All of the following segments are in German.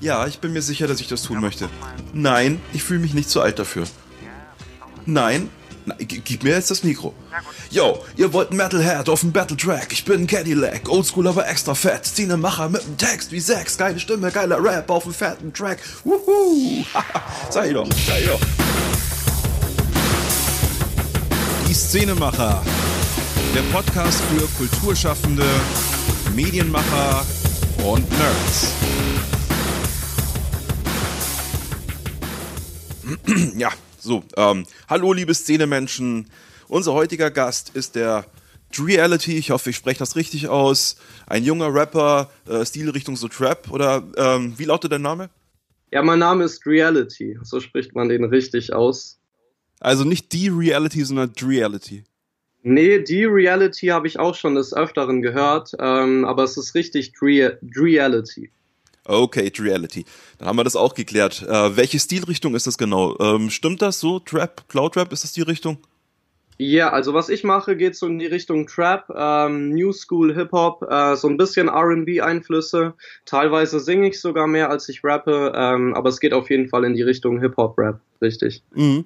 Ja, ich bin mir sicher, dass ich das tun möchte. Nein, ich fühle mich nicht zu alt dafür. Nein, na, gib mir jetzt das Mikro. Yo, ihr wollt Metalhead auf dem Battle Track. Ich bin Cadillac, oldschool aber extra fett. Szenemacher mit einem Text wie Sex. Geile Stimme, geiler Rap auf dem fetten Track. Wuhu! sei doch, sei doch. Die Szenemacher. Der Podcast für Kulturschaffende, Medienmacher und Nerds. Ja, so, ähm, hallo liebe Szenemenschen. Unser heutiger Gast ist der Reality, ich hoffe, ich spreche das richtig aus. Ein junger Rapper, äh, Stilrichtung so Trap oder ähm, wie lautet dein Name? Ja, mein Name ist Reality, so spricht man den richtig aus. Also nicht die Reality, sondern Reality. Nee, die Reality habe ich auch schon des Öfteren gehört, ähm, aber es ist richtig Dre Reality. Okay, Reality. Dann haben wir das auch geklärt. Äh, welche Stilrichtung ist das genau? Ähm, stimmt das so? Trap, Cloud Rap, ist das die Richtung? Ja, also was ich mache, geht so in die Richtung Trap, ähm, New School Hip Hop, äh, so ein bisschen R&B Einflüsse. Teilweise singe ich sogar mehr, als ich rappe, ähm, aber es geht auf jeden Fall in die Richtung Hip Hop Rap, richtig. Mhm.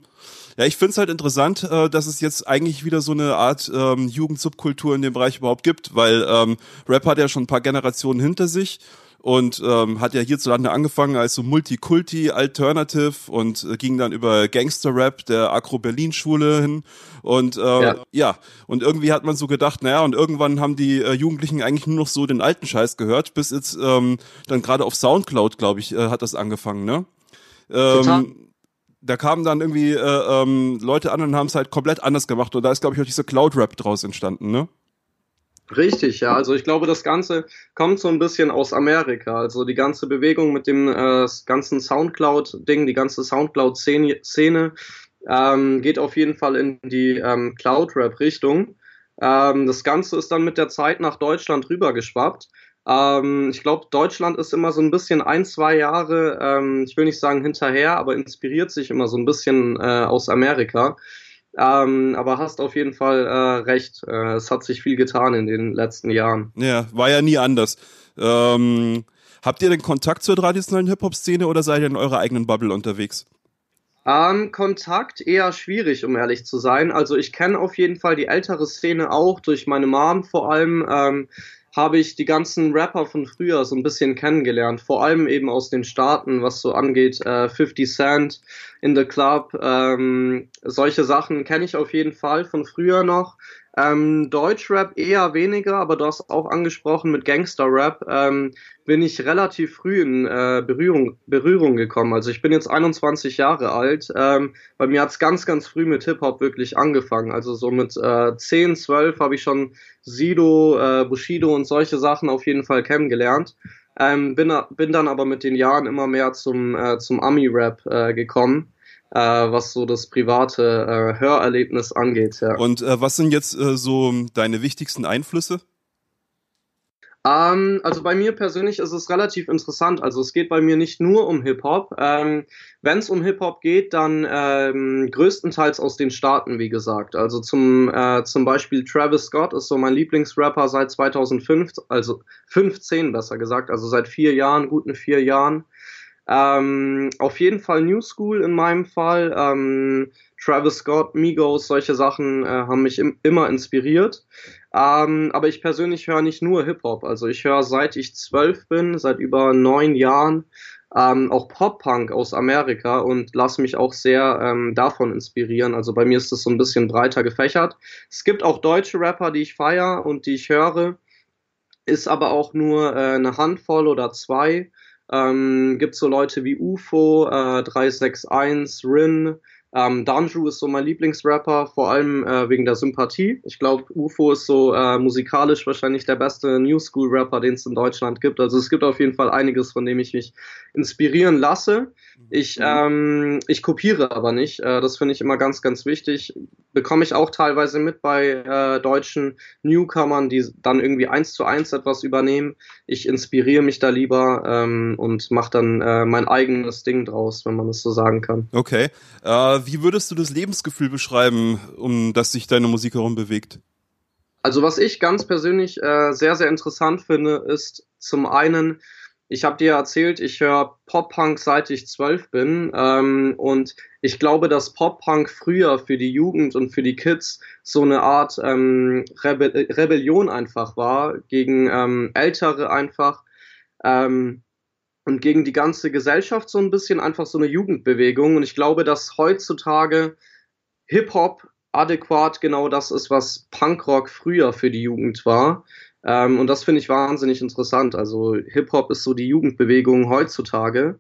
Ja, ich finde es halt interessant, äh, dass es jetzt eigentlich wieder so eine Art ähm, Jugendsubkultur in dem Bereich überhaupt gibt, weil ähm, Rap hat ja schon ein paar Generationen hinter sich und ähm, hat ja hierzulande angefangen als so Multikulti Alternative und äh, ging dann über Gangster Rap der Agro Berlin Schule hin und äh, ja. ja. und irgendwie hat man so gedacht, naja und irgendwann haben die äh, Jugendlichen eigentlich nur noch so den alten Scheiß gehört, bis jetzt ähm, dann gerade auf Soundcloud, glaube ich, äh, hat das angefangen, ne? Ähm, Total da kamen dann irgendwie äh, ähm, Leute an und haben es halt komplett anders gemacht. Und da ist, glaube ich, auch dieser Cloud-Rap draus entstanden, ne? Richtig, ja. Also ich glaube, das Ganze kommt so ein bisschen aus Amerika. Also die ganze Bewegung mit dem äh, ganzen Soundcloud-Ding, die ganze Soundcloud-Szene ähm, geht auf jeden Fall in die ähm, Cloud-Rap-Richtung. Ähm, das Ganze ist dann mit der Zeit nach Deutschland rübergeschwappt. Ähm, ich glaube, Deutschland ist immer so ein bisschen ein, zwei Jahre, ähm, ich will nicht sagen hinterher, aber inspiriert sich immer so ein bisschen äh, aus Amerika. Ähm, aber hast auf jeden Fall äh, recht. Äh, es hat sich viel getan in den letzten Jahren. Ja, war ja nie anders. Ähm, habt ihr den Kontakt zur traditionellen Hip-Hop-Szene oder seid ihr in eurer eigenen Bubble unterwegs? Ähm, Kontakt eher schwierig, um ehrlich zu sein. Also ich kenne auf jeden Fall die ältere Szene auch durch meine Mom vor allem. Habe ich die ganzen Rapper von früher so ein bisschen kennengelernt, vor allem eben aus den Staaten, was so angeht, äh, 50 Cent in the Club, ähm, solche Sachen kenne ich auf jeden Fall von früher noch. Ähm, Deutschrap eher weniger, aber du hast auch angesprochen mit Gangsterrap, ähm, bin ich relativ früh in äh, Berührung, Berührung gekommen. Also ich bin jetzt 21 Jahre alt. Ähm, bei mir hat's ganz, ganz früh mit Hip-Hop wirklich angefangen. Also so mit äh, 10, 12 habe ich schon Sido, äh, Bushido und solche Sachen auf jeden Fall kennengelernt. Ähm, bin, bin dann aber mit den Jahren immer mehr zum, äh, zum Ami-Rap äh, gekommen äh, was so das private äh, Hörerlebnis angeht. Ja. Und äh, was sind jetzt äh, so deine wichtigsten Einflüsse? Ähm, also bei mir persönlich ist es relativ interessant. Also es geht bei mir nicht nur um Hip-Hop. Ähm, Wenn es um Hip-Hop geht, dann ähm, größtenteils aus den Staaten, wie gesagt. Also zum, äh, zum Beispiel Travis Scott ist so mein Lieblingsrapper seit 2005, also 15 besser gesagt, also seit vier Jahren, guten vier Jahren. Ähm, auf jeden Fall New School in meinem Fall. Ähm, Travis Scott, Migos, solche Sachen äh, haben mich im, immer inspiriert. Ähm, aber ich persönlich höre nicht nur Hip-Hop. Also ich höre seit ich zwölf bin, seit über neun Jahren, ähm, auch Pop-Punk aus Amerika und lasse mich auch sehr ähm, davon inspirieren. Also bei mir ist das so ein bisschen breiter gefächert. Es gibt auch deutsche Rapper, die ich feiere und die ich höre, ist aber auch nur äh, eine Handvoll oder zwei. Ähm, gibt so Leute wie UFO, äh, 361, Rin, ähm, Danju ist so mein Lieblingsrapper, vor allem äh, wegen der Sympathie. Ich glaube, UFO ist so äh, musikalisch wahrscheinlich der beste New School Rapper, den es in Deutschland gibt. Also es gibt auf jeden Fall einiges, von dem ich mich inspirieren lasse. Ich, mhm. ähm, ich kopiere aber nicht. Äh, das finde ich immer ganz, ganz wichtig. Bekomme ich auch teilweise mit bei äh, deutschen Newcomern, die dann irgendwie eins zu eins etwas übernehmen. Ich inspiriere mich da lieber ähm, und mache dann äh, mein eigenes Ding draus, wenn man es so sagen kann. Okay. Äh, wie würdest du das Lebensgefühl beschreiben, um das sich deine Musik herum bewegt? Also was ich ganz persönlich äh, sehr, sehr interessant finde, ist zum einen, ich habe dir erzählt, ich höre Pop-Punk seit ich zwölf bin ähm, und ich glaube, dass Pop-Punk früher für die Jugend und für die Kids so eine Art ähm, Rebe Rebellion einfach war, gegen ähm, Ältere einfach ähm, und gegen die ganze Gesellschaft so ein bisschen einfach so eine Jugendbewegung und ich glaube, dass heutzutage Hip-Hop adäquat genau das ist, was Punkrock früher für die Jugend war. Ähm, und das finde ich wahnsinnig interessant. Also Hip-Hop ist so die Jugendbewegung heutzutage.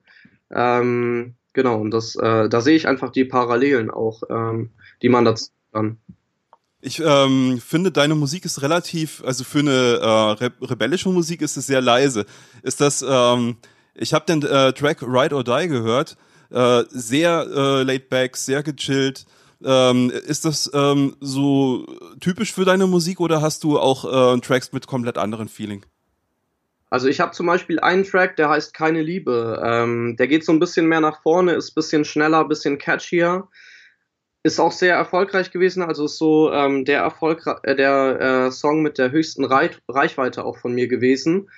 Ähm, genau, und das, äh, da sehe ich einfach die Parallelen auch, ähm, die man dazu kann. Ich ähm, finde, deine Musik ist relativ, also für eine äh, re rebellische Musik ist es sehr leise. Ist das, ähm, ich habe den äh, Track Ride or Die gehört, äh, sehr äh, laid back, sehr gechillt. Ähm, ist das ähm, so typisch für deine Musik oder hast du auch äh, Tracks mit komplett anderen Feeling? Also ich habe zum Beispiel einen Track, der heißt Keine Liebe. Ähm, der geht so ein bisschen mehr nach vorne, ist ein bisschen schneller, ein bisschen catchier. Ist auch sehr erfolgreich gewesen, also ist so ähm, der Erfolg, äh, der äh, Song mit der höchsten Reich Reichweite auch von mir gewesen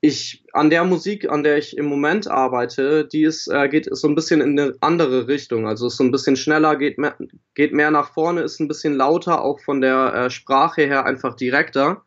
ich an der Musik, an der ich im Moment arbeite, die ist, äh, geht so ein bisschen in eine andere Richtung. Also ist so ein bisschen schneller, geht mehr, geht mehr nach vorne, ist ein bisschen lauter, auch von der äh, Sprache her einfach direkter.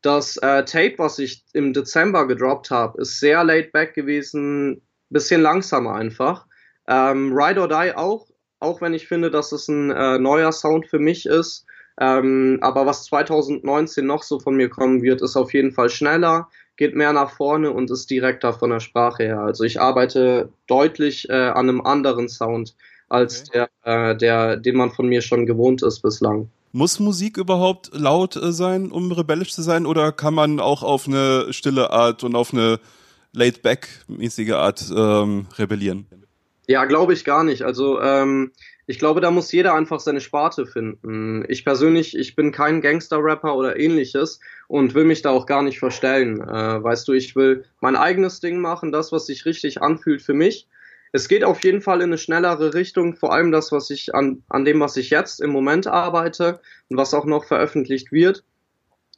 Das äh, Tape, was ich im Dezember gedroppt habe, ist sehr laid back gewesen, bisschen langsamer einfach. Ähm, Ride or Die auch, auch wenn ich finde, dass es ein äh, neuer Sound für mich ist. Ähm, aber was 2019 noch so von mir kommen wird, ist auf jeden Fall schneller, geht mehr nach vorne und ist direkter von der Sprache her. Also ich arbeite deutlich äh, an einem anderen Sound als okay. der, äh, der, den man von mir schon gewohnt ist bislang. Muss Musik überhaupt laut äh, sein, um rebellisch zu sein, oder kann man auch auf eine stille Art und auf eine laid-back-mäßige Art ähm, rebellieren? Ja, glaube ich gar nicht. Also ähm, ich glaube, da muss jeder einfach seine Sparte finden. Ich persönlich, ich bin kein Gangster-Rapper oder ähnliches und will mich da auch gar nicht verstellen. Äh, weißt du, ich will mein eigenes Ding machen, das, was sich richtig anfühlt für mich. Es geht auf jeden Fall in eine schnellere Richtung, vor allem das, was ich an, an dem, was ich jetzt im Moment arbeite und was auch noch veröffentlicht wird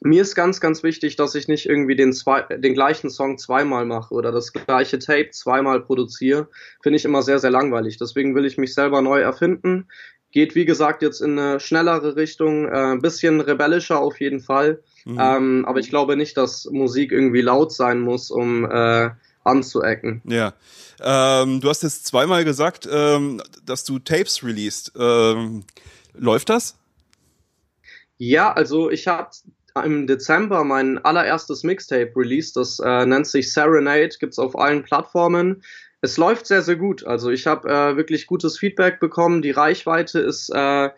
mir ist ganz, ganz wichtig, dass ich nicht irgendwie den, zwei, den gleichen Song zweimal mache oder das gleiche Tape zweimal produziere. Finde ich immer sehr, sehr langweilig. Deswegen will ich mich selber neu erfinden. Geht, wie gesagt, jetzt in eine schnellere Richtung, äh, ein bisschen rebellischer auf jeden Fall. Mhm. Ähm, aber ich glaube nicht, dass Musik irgendwie laut sein muss, um äh, anzuecken. Ja. Ähm, du hast jetzt zweimal gesagt, ähm, dass du Tapes released. Ähm, läuft das? Ja, also ich habe im Dezember mein allererstes Mixtape released. Das äh, nennt sich Serenade, gibt's auf allen Plattformen. Es läuft sehr, sehr gut. Also ich habe äh, wirklich gutes Feedback bekommen. Die Reichweite ist äh,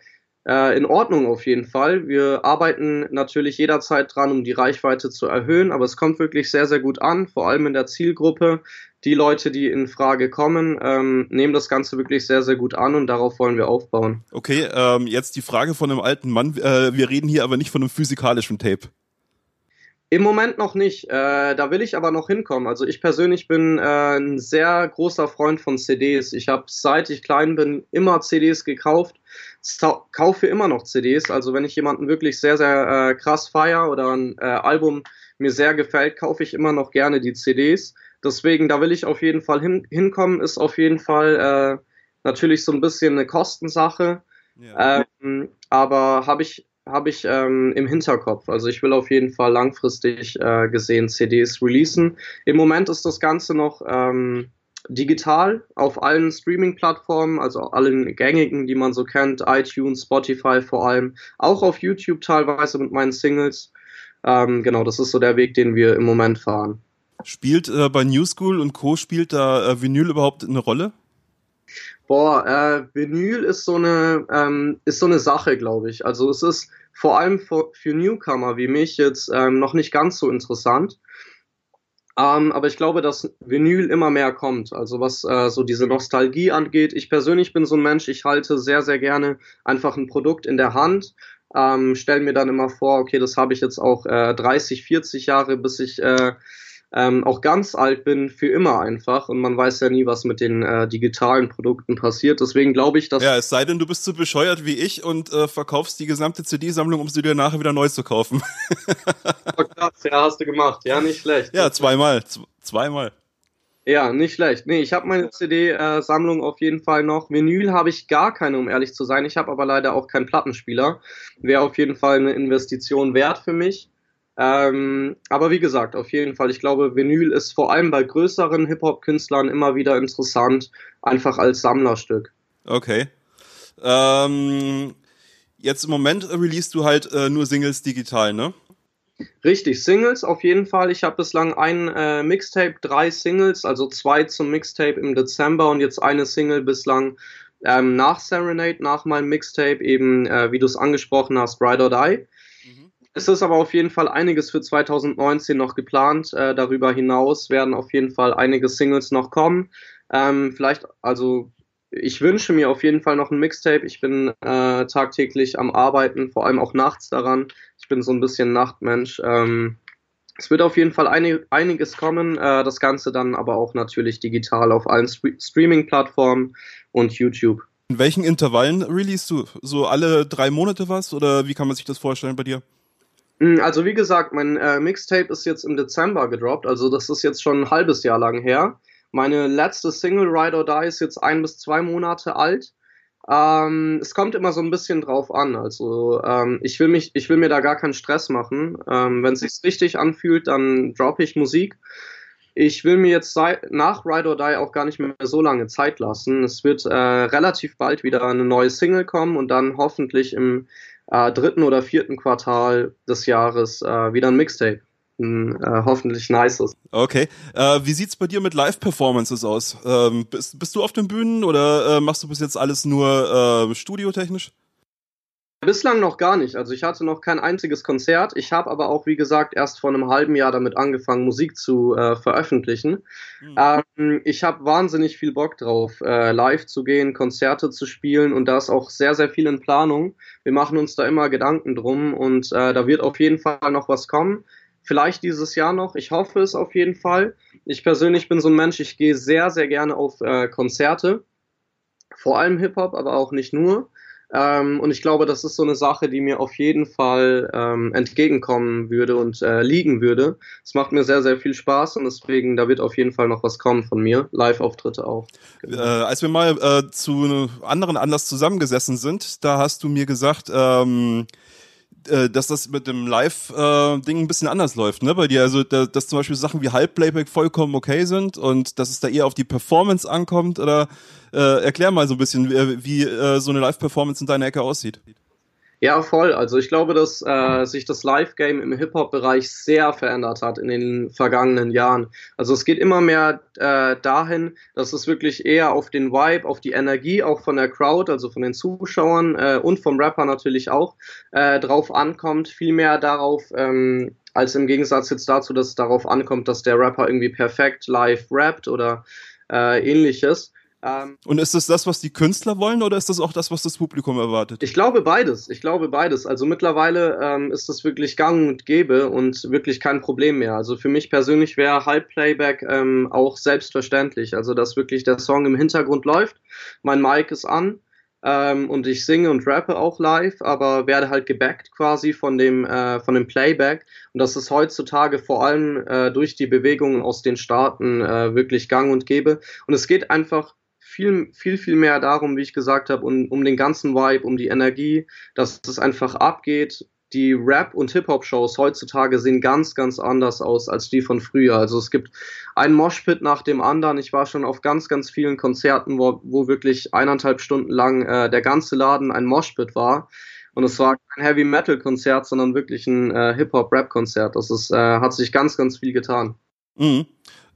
in Ordnung auf jeden Fall. Wir arbeiten natürlich jederzeit dran, um die Reichweite zu erhöhen, aber es kommt wirklich sehr, sehr gut an, vor allem in der Zielgruppe. Die Leute, die in Frage kommen, ähm, nehmen das Ganze wirklich sehr, sehr gut an und darauf wollen wir aufbauen. Okay, ähm, jetzt die Frage von einem alten Mann. Äh, wir reden hier aber nicht von einem physikalischen Tape. Im Moment noch nicht. Äh, da will ich aber noch hinkommen. Also ich persönlich bin äh, ein sehr großer Freund von CDs. Ich habe seit ich klein bin immer CDs gekauft, kaufe immer noch CDs. Also wenn ich jemanden wirklich sehr, sehr äh, krass feier oder ein äh, Album mir sehr gefällt, kaufe ich immer noch gerne die CDs. Deswegen, da will ich auf jeden Fall hin, hinkommen. Ist auf jeden Fall äh, natürlich so ein bisschen eine Kostensache. Ja. Ähm, aber habe ich habe ich ähm, im Hinterkopf. Also ich will auf jeden Fall langfristig äh, gesehen CDs releasen. Im Moment ist das Ganze noch ähm, digital auf allen Streaming-Plattformen, also allen gängigen, die man so kennt, iTunes, Spotify vor allem, auch auf YouTube teilweise mit meinen Singles. Ähm, genau, das ist so der Weg, den wir im Moment fahren. Spielt äh, bei New School und Co. spielt da äh, Vinyl überhaupt eine Rolle? Boah, äh, Vinyl ist so eine ähm, ist so eine Sache, glaube ich. Also es ist vor allem für, für Newcomer wie mich jetzt ähm, noch nicht ganz so interessant. Ähm, aber ich glaube, dass Vinyl immer mehr kommt. Also was äh, so diese Nostalgie angeht. Ich persönlich bin so ein Mensch, ich halte sehr, sehr gerne einfach ein Produkt in der Hand. Ähm, stelle mir dann immer vor, okay, das habe ich jetzt auch äh, 30, 40 Jahre, bis ich äh, ähm, auch ganz alt bin, für immer einfach. Und man weiß ja nie, was mit den äh, digitalen Produkten passiert. Deswegen glaube ich, dass. Ja, es sei denn, du bist so bescheuert wie ich und äh, verkaufst die gesamte CD-Sammlung, um sie dir nachher wieder neu zu kaufen. oh, krass, ja, hast du gemacht. Ja, nicht schlecht. Ja, zweimal. Zweimal. Ja, nicht schlecht. Nee, ich habe meine CD-Sammlung auf jeden Fall noch. Vinyl habe ich gar keine, um ehrlich zu sein. Ich habe aber leider auch keinen Plattenspieler. Wäre auf jeden Fall eine Investition wert für mich. Ähm, aber wie gesagt, auf jeden Fall, ich glaube, Vinyl ist vor allem bei größeren Hip-Hop-Künstlern immer wieder interessant, einfach als Sammlerstück. Okay. Ähm, jetzt im Moment release du halt äh, nur Singles digital, ne? Richtig, Singles auf jeden Fall. Ich habe bislang ein äh, Mixtape, drei Singles, also zwei zum Mixtape im Dezember und jetzt eine Single bislang ähm, nach Serenade, nach meinem Mixtape, eben äh, wie du es angesprochen hast, Ride or Die. Es ist aber auf jeden Fall einiges für 2019 noch geplant. Äh, darüber hinaus werden auf jeden Fall einige Singles noch kommen. Ähm, vielleicht, also ich wünsche mir auf jeden Fall noch ein Mixtape. Ich bin äh, tagtäglich am Arbeiten, vor allem auch nachts daran. Ich bin so ein bisschen Nachtmensch. Ähm, es wird auf jeden Fall einig, einiges kommen, äh, das Ganze dann aber auch natürlich digital auf allen St Streaming-Plattformen und YouTube. In welchen Intervallen release du? So alle drei Monate was oder wie kann man sich das vorstellen bei dir? Hm, also wie gesagt, mein äh, Mixtape ist jetzt im Dezember gedroppt, also das ist jetzt schon ein halbes Jahr lang her. Meine letzte Single Ride or Die ist jetzt ein bis zwei Monate alt. Ähm, es kommt immer so ein bisschen drauf an. Also ähm, ich will mich, ich will mir da gar keinen Stress machen. Ähm, Wenn es sich richtig anfühlt, dann droppe ich Musik. Ich will mir jetzt nach Ride or Die auch gar nicht mehr so lange Zeit lassen. Es wird äh, relativ bald wieder eine neue Single kommen und dann hoffentlich im äh, dritten oder vierten Quartal des Jahres äh, wieder ein Mixtape. Ein, äh, hoffentlich nices. Okay. Äh, wie sieht's bei dir mit Live-Performances aus? Ähm, bist, bist du auf den Bühnen oder äh, machst du bis jetzt alles nur äh, studiotechnisch? Bislang noch gar nicht. Also ich hatte noch kein einziges Konzert. Ich habe aber auch, wie gesagt, erst vor einem halben Jahr damit angefangen, Musik zu äh, veröffentlichen. Mhm. Ähm, ich habe wahnsinnig viel Bock drauf, äh, live zu gehen, Konzerte zu spielen und da ist auch sehr, sehr viel in Planung. Wir machen uns da immer Gedanken drum und äh, da wird auf jeden Fall noch was kommen. Vielleicht dieses Jahr noch. Ich hoffe es auf jeden Fall. Ich persönlich bin so ein Mensch, ich gehe sehr, sehr gerne auf äh, Konzerte. Vor allem Hip-Hop, aber auch nicht nur. Ähm, und ich glaube, das ist so eine Sache, die mir auf jeden Fall ähm, entgegenkommen würde und äh, liegen würde. Es macht mir sehr, sehr viel Spaß und deswegen, da wird auf jeden Fall noch was kommen von mir. Live-Auftritte auch. Genau. Äh, als wir mal äh, zu einem anderen Anlass zusammengesessen sind, da hast du mir gesagt, ähm, äh, dass das mit dem Live-Ding äh, ein bisschen anders läuft, ne? Bei dir, also da, dass zum Beispiel Sachen wie Halbplayback vollkommen okay sind und dass es da eher auf die Performance ankommt oder äh, erklär mal so ein bisschen, wie, wie äh, so eine Live-Performance in deiner Ecke aussieht. Ja, voll. Also ich glaube, dass äh, sich das Live-Game im Hip-Hop-Bereich sehr verändert hat in den vergangenen Jahren. Also es geht immer mehr äh, dahin, dass es wirklich eher auf den Vibe, auf die Energie auch von der Crowd, also von den Zuschauern äh, und vom Rapper natürlich auch, äh, drauf ankommt. Vielmehr darauf, ähm, als im Gegensatz jetzt dazu, dass es darauf ankommt, dass der Rapper irgendwie perfekt live rappt oder äh, ähnliches. Ähm, und ist das das, was die Künstler wollen oder ist das auch das, was das Publikum erwartet? Ich glaube beides. Ich glaube beides. Also mittlerweile ähm, ist das wirklich gang und gäbe und wirklich kein Problem mehr. Also für mich persönlich wäre Halbplayback ähm, auch selbstverständlich. Also dass wirklich der Song im Hintergrund läuft, mein Mic ist an ähm, und ich singe und rappe auch live, aber werde halt gebackt quasi von dem, äh, von dem Playback. Und das ist heutzutage vor allem äh, durch die Bewegungen aus den Staaten äh, wirklich gang und gäbe. Und es geht einfach viel, viel, viel mehr darum, wie ich gesagt habe, um, um den ganzen Vibe, um die Energie, dass es einfach abgeht. Die Rap- und Hip-Hop-Shows heutzutage sehen ganz, ganz anders aus als die von früher. Also es gibt ein Moshpit nach dem anderen. Ich war schon auf ganz, ganz vielen Konzerten, wo, wo wirklich eineinhalb Stunden lang äh, der ganze Laden ein Moshpit war. Und es war kein Heavy Metal Konzert, sondern wirklich ein äh, Hip Hop Rap Konzert. Das ist, äh, hat sich ganz, ganz viel getan. Mhm.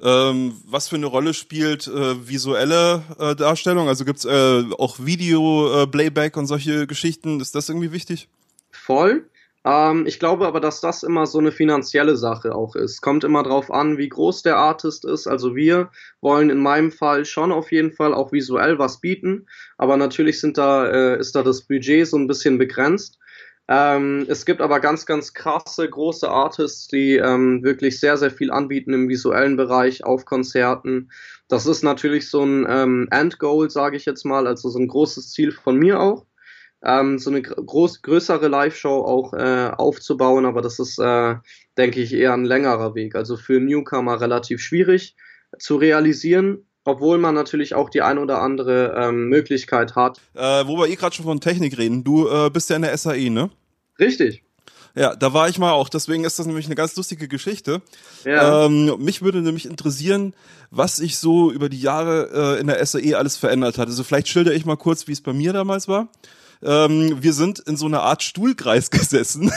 Ähm, was für eine Rolle spielt äh, visuelle äh, Darstellung? Also gibt's äh, auch Video, äh, und solche Geschichten? Ist das irgendwie wichtig? Voll. Ähm, ich glaube aber, dass das immer so eine finanzielle Sache auch ist. Kommt immer drauf an, wie groß der Artist ist. Also wir wollen in meinem Fall schon auf jeden Fall auch visuell was bieten, aber natürlich sind da, äh, ist da das Budget so ein bisschen begrenzt. Ähm, es gibt aber ganz, ganz krasse, große Artists, die ähm, wirklich sehr, sehr viel anbieten im visuellen Bereich auf Konzerten. Das ist natürlich so ein ähm, Endgoal, sage ich jetzt mal, also so ein großes Ziel von mir auch, ähm, so eine groß, größere Live-Show auch äh, aufzubauen, aber das ist, äh, denke ich, eher ein längerer Weg. Also für Newcomer relativ schwierig zu realisieren obwohl man natürlich auch die ein oder andere ähm, Möglichkeit hat. Äh, wo wir eh gerade schon von Technik reden, du äh, bist ja in der SAE, ne? Richtig. Ja, da war ich mal auch. Deswegen ist das nämlich eine ganz lustige Geschichte. Ja. Ähm, mich würde nämlich interessieren, was sich so über die Jahre äh, in der SAE alles verändert hat. Also vielleicht schilder ich mal kurz, wie es bei mir damals war. Ähm, wir sind in so einer Art Stuhlkreis gesessen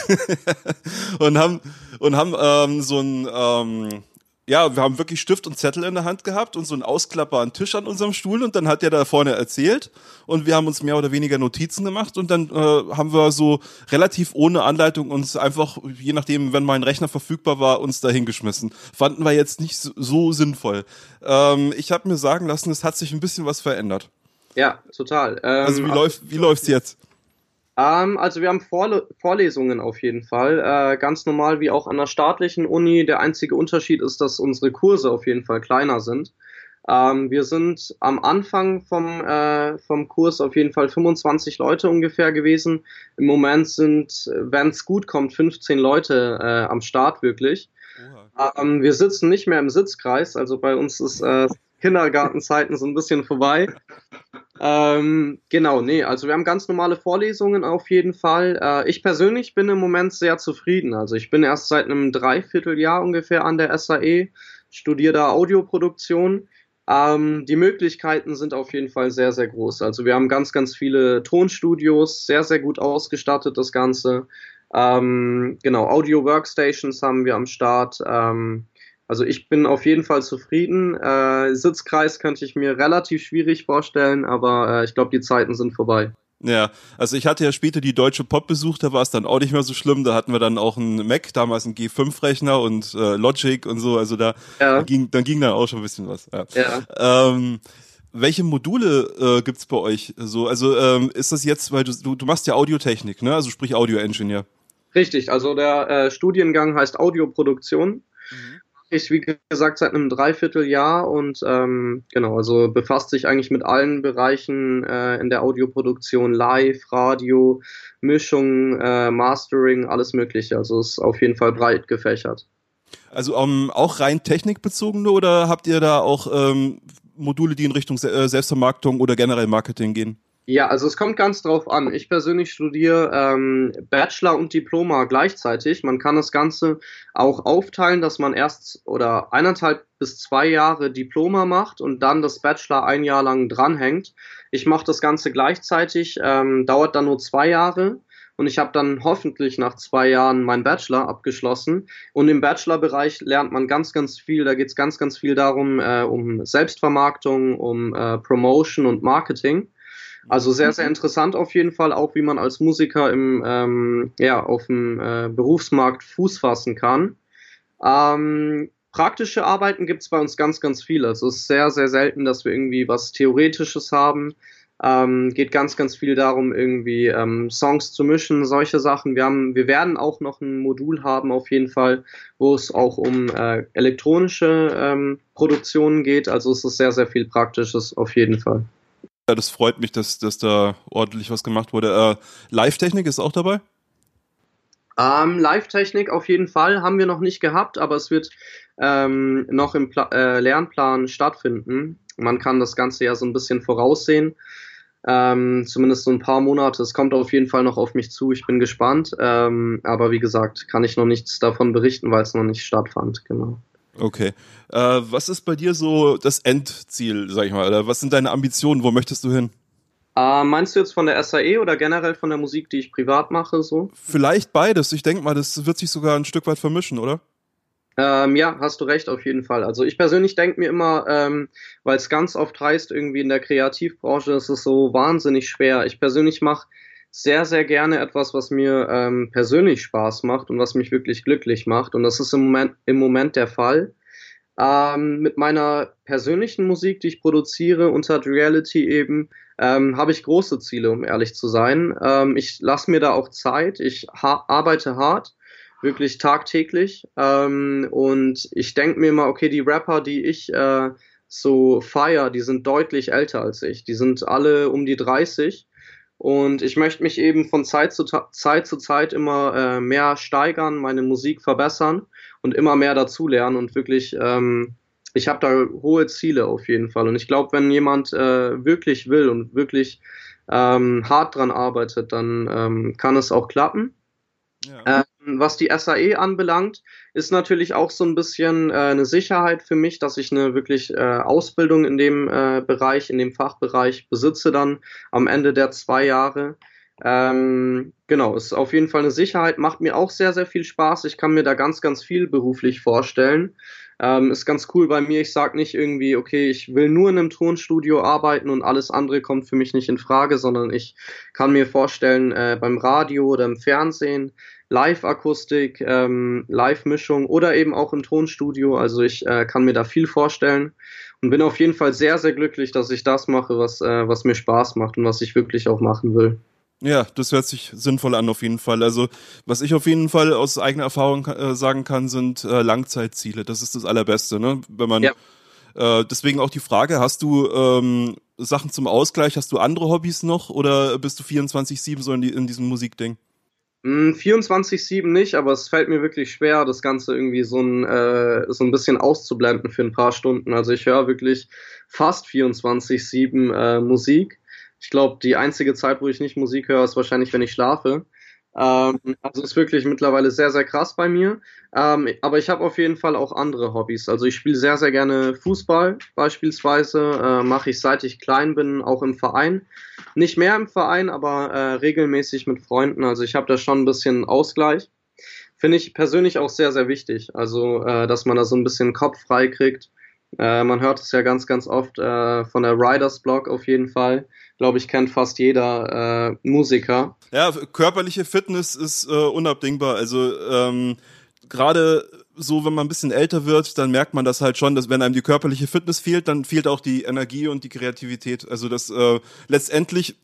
und haben und haben ähm, so ein ähm, ja, wir haben wirklich Stift und Zettel in der Hand gehabt und so einen ausklappbaren Tisch an unserem Stuhl und dann hat der da vorne erzählt und wir haben uns mehr oder weniger Notizen gemacht und dann äh, haben wir so relativ ohne Anleitung uns einfach, je nachdem, wenn mein Rechner verfügbar war, uns da hingeschmissen. Fanden wir jetzt nicht so, so sinnvoll. Ähm, ich habe mir sagen lassen, es hat sich ein bisschen was verändert. Ja, total. Ähm, also wie läuft wie läuft's jetzt? Ähm, also wir haben Vorle Vorlesungen auf jeden Fall, äh, ganz normal wie auch an der staatlichen Uni. Der einzige Unterschied ist, dass unsere Kurse auf jeden Fall kleiner sind. Ähm, wir sind am Anfang vom, äh, vom Kurs auf jeden Fall 25 Leute ungefähr gewesen. Im Moment sind, wenn es gut kommt, 15 Leute äh, am Start wirklich. Ähm, wir sitzen nicht mehr im Sitzkreis, also bei uns ist äh, Kindergartenzeiten so ein bisschen vorbei. Ähm, genau, nee, also wir haben ganz normale Vorlesungen auf jeden Fall. Äh, ich persönlich bin im Moment sehr zufrieden. Also ich bin erst seit einem Dreivierteljahr ungefähr an der SAE, studiere da Audioproduktion. Ähm, die Möglichkeiten sind auf jeden Fall sehr, sehr groß. Also wir haben ganz, ganz viele Tonstudios, sehr, sehr gut ausgestattet das Ganze. Ähm, genau, Audio-Workstations haben wir am Start. Ähm, also ich bin auf jeden Fall zufrieden. Äh, Sitzkreis könnte ich mir relativ schwierig vorstellen, aber äh, ich glaube, die Zeiten sind vorbei. Ja, also ich hatte ja später die Deutsche Pop besucht, da war es dann auch nicht mehr so schlimm. Da hatten wir dann auch einen Mac, damals einen G5-Rechner und äh, Logic und so. Also da ja. ging, dann ging dann auch schon ein bisschen was. Ja. ja. Ähm, welche Module äh, gibt's bei euch? So, also ähm, ist das jetzt, weil du, du, du machst ja Audiotechnik, ne? Also sprich Audio-Engineer. Richtig, also der äh, Studiengang heißt Audioproduktion. Mhm ich, wie gesagt, seit einem Dreivierteljahr und ähm, genau, also befasst sich eigentlich mit allen Bereichen äh, in der Audioproduktion, Live, Radio, Mischung, äh, Mastering, alles Mögliche. Also ist auf jeden Fall breit gefächert. Also um, ähm, auch rein technikbezogene oder habt ihr da auch ähm, Module, die in Richtung Se Selbstvermarktung oder generell Marketing gehen? Ja, also es kommt ganz drauf an. Ich persönlich studiere ähm, Bachelor und Diploma gleichzeitig. Man kann das Ganze auch aufteilen, dass man erst oder eineinhalb bis zwei Jahre Diploma macht und dann das Bachelor ein Jahr lang dranhängt. Ich mache das Ganze gleichzeitig, ähm, dauert dann nur zwei Jahre und ich habe dann hoffentlich nach zwei Jahren meinen Bachelor abgeschlossen. Und im Bachelor-Bereich lernt man ganz, ganz viel. Da geht es ganz, ganz viel darum, äh, um Selbstvermarktung, um äh, Promotion und Marketing. Also sehr, sehr mhm. interessant auf jeden Fall, auch wie man als Musiker im, ähm, ja, auf dem äh, Berufsmarkt Fuß fassen kann. Ähm, praktische Arbeiten gibt es bei uns ganz, ganz viele. Es ist sehr, sehr selten, dass wir irgendwie was Theoretisches haben. Ähm, geht ganz, ganz viel darum, irgendwie ähm, Songs zu mischen, solche Sachen. Wir, haben, wir werden auch noch ein Modul haben, auf jeden Fall, wo es auch um äh, elektronische ähm, Produktionen geht. Also es ist sehr, sehr viel Praktisches, auf jeden Fall. Ja, das freut mich, dass, dass da ordentlich was gemacht wurde. Äh, Live-Technik ist auch dabei? Ähm, Live-Technik auf jeden Fall haben wir noch nicht gehabt, aber es wird ähm, noch im Pla äh, Lernplan stattfinden. Man kann das Ganze ja so ein bisschen voraussehen. Ähm, zumindest so ein paar Monate. Es kommt auf jeden Fall noch auf mich zu. Ich bin gespannt. Ähm, aber wie gesagt, kann ich noch nichts davon berichten, weil es noch nicht stattfand. Genau. Okay. Äh, was ist bei dir so das Endziel, sag ich mal? Oder was sind deine Ambitionen? Wo möchtest du hin? Äh, meinst du jetzt von der SAE oder generell von der Musik, die ich privat mache? So? Vielleicht beides. Ich denke mal, das wird sich sogar ein Stück weit vermischen, oder? Ähm, ja, hast du recht, auf jeden Fall. Also ich persönlich denke mir immer, ähm, weil es ganz oft heißt, irgendwie in der Kreativbranche ist es so wahnsinnig schwer. Ich persönlich mache sehr, sehr gerne etwas, was mir ähm, persönlich Spaß macht und was mich wirklich glücklich macht. Und das ist im Moment, im Moment der Fall. Ähm, mit meiner persönlichen Musik, die ich produziere, unter Reality eben, ähm, habe ich große Ziele, um ehrlich zu sein. Ähm, ich lasse mir da auch Zeit. Ich ha arbeite hart, wirklich tagtäglich. Ähm, und ich denke mir immer, okay, die Rapper, die ich äh, so feier, die sind deutlich älter als ich. Die sind alle um die 30. Und ich möchte mich eben von Zeit zu Zeit zu Zeit immer äh, mehr steigern, meine Musik verbessern und immer mehr dazulernen und wirklich ähm, ich habe da hohe Ziele auf jeden Fall. Und ich glaube, wenn jemand äh, wirklich will und wirklich ähm, hart dran arbeitet, dann ähm, kann es auch klappen. Ja. Ähm, was die SAE anbelangt, ist natürlich auch so ein bisschen äh, eine Sicherheit für mich, dass ich eine wirklich äh, Ausbildung in dem äh, Bereich, in dem Fachbereich besitze dann am Ende der zwei Jahre. Ähm, genau, ist auf jeden Fall eine Sicherheit, macht mir auch sehr, sehr viel Spaß. Ich kann mir da ganz, ganz viel beruflich vorstellen. Ähm, ist ganz cool bei mir. Ich sage nicht irgendwie, okay, ich will nur in einem Tonstudio arbeiten und alles andere kommt für mich nicht in Frage, sondern ich kann mir vorstellen, äh, beim Radio oder im Fernsehen, Live-Akustik, ähm, Live-Mischung oder eben auch im Tonstudio. Also ich äh, kann mir da viel vorstellen und bin auf jeden Fall sehr, sehr glücklich, dass ich das mache, was, äh, was mir Spaß macht und was ich wirklich auch machen will. Ja, das hört sich sinnvoll an auf jeden Fall. Also was ich auf jeden Fall aus eigener Erfahrung äh, sagen kann, sind äh, Langzeitziele. Das ist das Allerbeste, ne? Wenn man ja. äh, deswegen auch die Frage: Hast du ähm, Sachen zum Ausgleich? Hast du andere Hobbys noch oder bist du 24/7 so in, die, in diesem Musikding? 24-7 hm, nicht, aber es fällt mir wirklich schwer, das Ganze irgendwie so ein, äh, so ein bisschen auszublenden für ein paar Stunden. Also ich höre wirklich fast 24-7 äh, Musik. Ich glaube, die einzige Zeit, wo ich nicht Musik höre, ist wahrscheinlich, wenn ich schlafe. Ähm, also ist wirklich mittlerweile sehr, sehr krass bei mir. Ähm, aber ich habe auf jeden Fall auch andere Hobbys. Also ich spiele sehr, sehr gerne Fußball beispielsweise. Äh, Mache ich seit ich klein bin, auch im Verein. Nicht mehr im Verein, aber äh, regelmäßig mit Freunden. Also ich habe da schon ein bisschen Ausgleich. Finde ich persönlich auch sehr, sehr wichtig. Also, äh, dass man da so ein bisschen Kopf frei kriegt. Äh, man hört es ja ganz, ganz oft äh, von der Riders Blog auf jeden Fall glaube ich, kennt fast jeder äh, Musiker. Ja, körperliche Fitness ist äh, unabdingbar. Also ähm, gerade so, wenn man ein bisschen älter wird, dann merkt man das halt schon, dass wenn einem die körperliche Fitness fehlt, dann fehlt auch die Energie und die Kreativität. Also das äh, letztendlich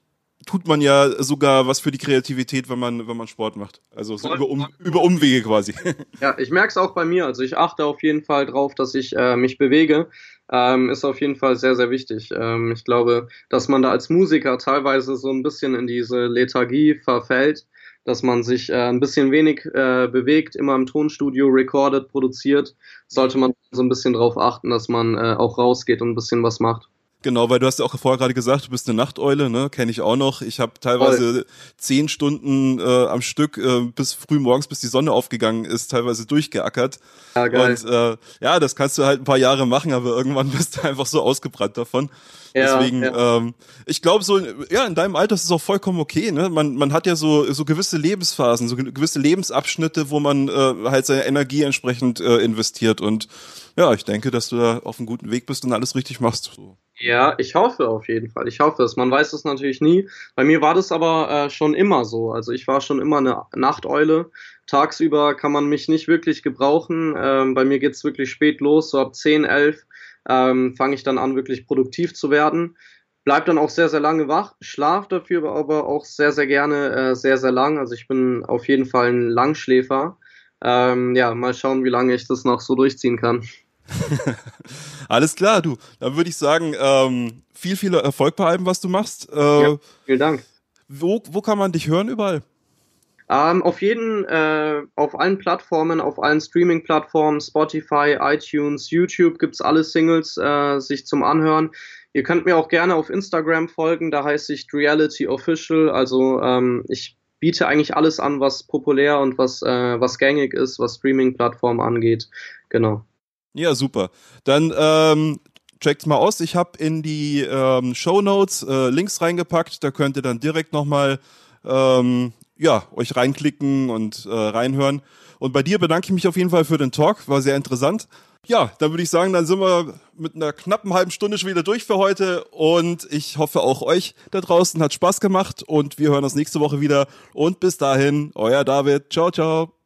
tut man ja sogar was für die Kreativität, wenn man, wenn man Sport macht. Also so über, um, über Umwege quasi. Ja, ich merke es auch bei mir. Also ich achte auf jeden Fall drauf, dass ich äh, mich bewege. Ähm, ist auf jeden Fall sehr, sehr wichtig. Ähm, ich glaube, dass man da als Musiker teilweise so ein bisschen in diese Lethargie verfällt, dass man sich äh, ein bisschen wenig äh, bewegt, immer im Tonstudio recordet, produziert, sollte man so ein bisschen drauf achten, dass man äh, auch rausgeht und ein bisschen was macht. Genau, weil du hast ja auch vorher gerade gesagt, du bist eine Nachteule, ne? Kenne ich auch noch. Ich habe teilweise Voll. zehn Stunden äh, am Stück äh, bis früh morgens, bis die Sonne aufgegangen ist, teilweise durchgeackert. Ja, geil. Und äh, ja, das kannst du halt ein paar Jahre machen, aber irgendwann bist du einfach so ausgebrannt davon. Ja, Deswegen, ja. Ähm, ich glaube so, ja, in deinem Alter ist es auch vollkommen okay. Ne? Man, man hat ja so, so gewisse Lebensphasen, so gewisse Lebensabschnitte, wo man äh, halt seine Energie entsprechend äh, investiert. Und ja, ich denke, dass du da auf einem guten Weg bist und alles richtig machst. So. Ja, ich hoffe auf jeden Fall. Ich hoffe es. Man weiß es natürlich nie. Bei mir war das aber äh, schon immer so. Also ich war schon immer eine Nachteule. Tagsüber kann man mich nicht wirklich gebrauchen. Ähm, bei mir geht's wirklich spät los, so ab 10, 11 ähm, fange ich dann an, wirklich produktiv zu werden. Bleib dann auch sehr, sehr lange wach, schlaf dafür aber auch sehr, sehr gerne äh, sehr, sehr lang. Also ich bin auf jeden Fall ein Langschläfer. Ähm, ja, mal schauen, wie lange ich das noch so durchziehen kann. Alles klar, du. Dann würde ich sagen, ähm, viel, viel Erfolg bei allem, was du machst. Äh, ja, vielen Dank. Wo, wo kann man dich hören überall? Ähm, auf jeden, äh, auf allen Plattformen, auf allen Streaming-Plattformen, Spotify, iTunes, YouTube gibt's alle Singles äh, sich zum Anhören. Ihr könnt mir auch gerne auf Instagram folgen, da heiße ich Reality Official. Also ähm, ich biete eigentlich alles an, was populär und was, äh, was gängig ist, was Streaming-Plattformen angeht. Genau. Ja, super. Dann ähm, checkt's mal aus. Ich habe in die ähm, Show Notes äh, Links reingepackt. Da könnt ihr dann direkt nochmal ähm, ja, euch reinklicken und äh, reinhören. Und bei dir bedanke ich mich auf jeden Fall für den Talk. War sehr interessant. Ja, dann würde ich sagen, dann sind wir mit einer knappen halben Stunde schon wieder durch für heute. Und ich hoffe auch euch da draußen hat Spaß gemacht. Und wir hören uns nächste Woche wieder. Und bis dahin, euer David. Ciao, ciao.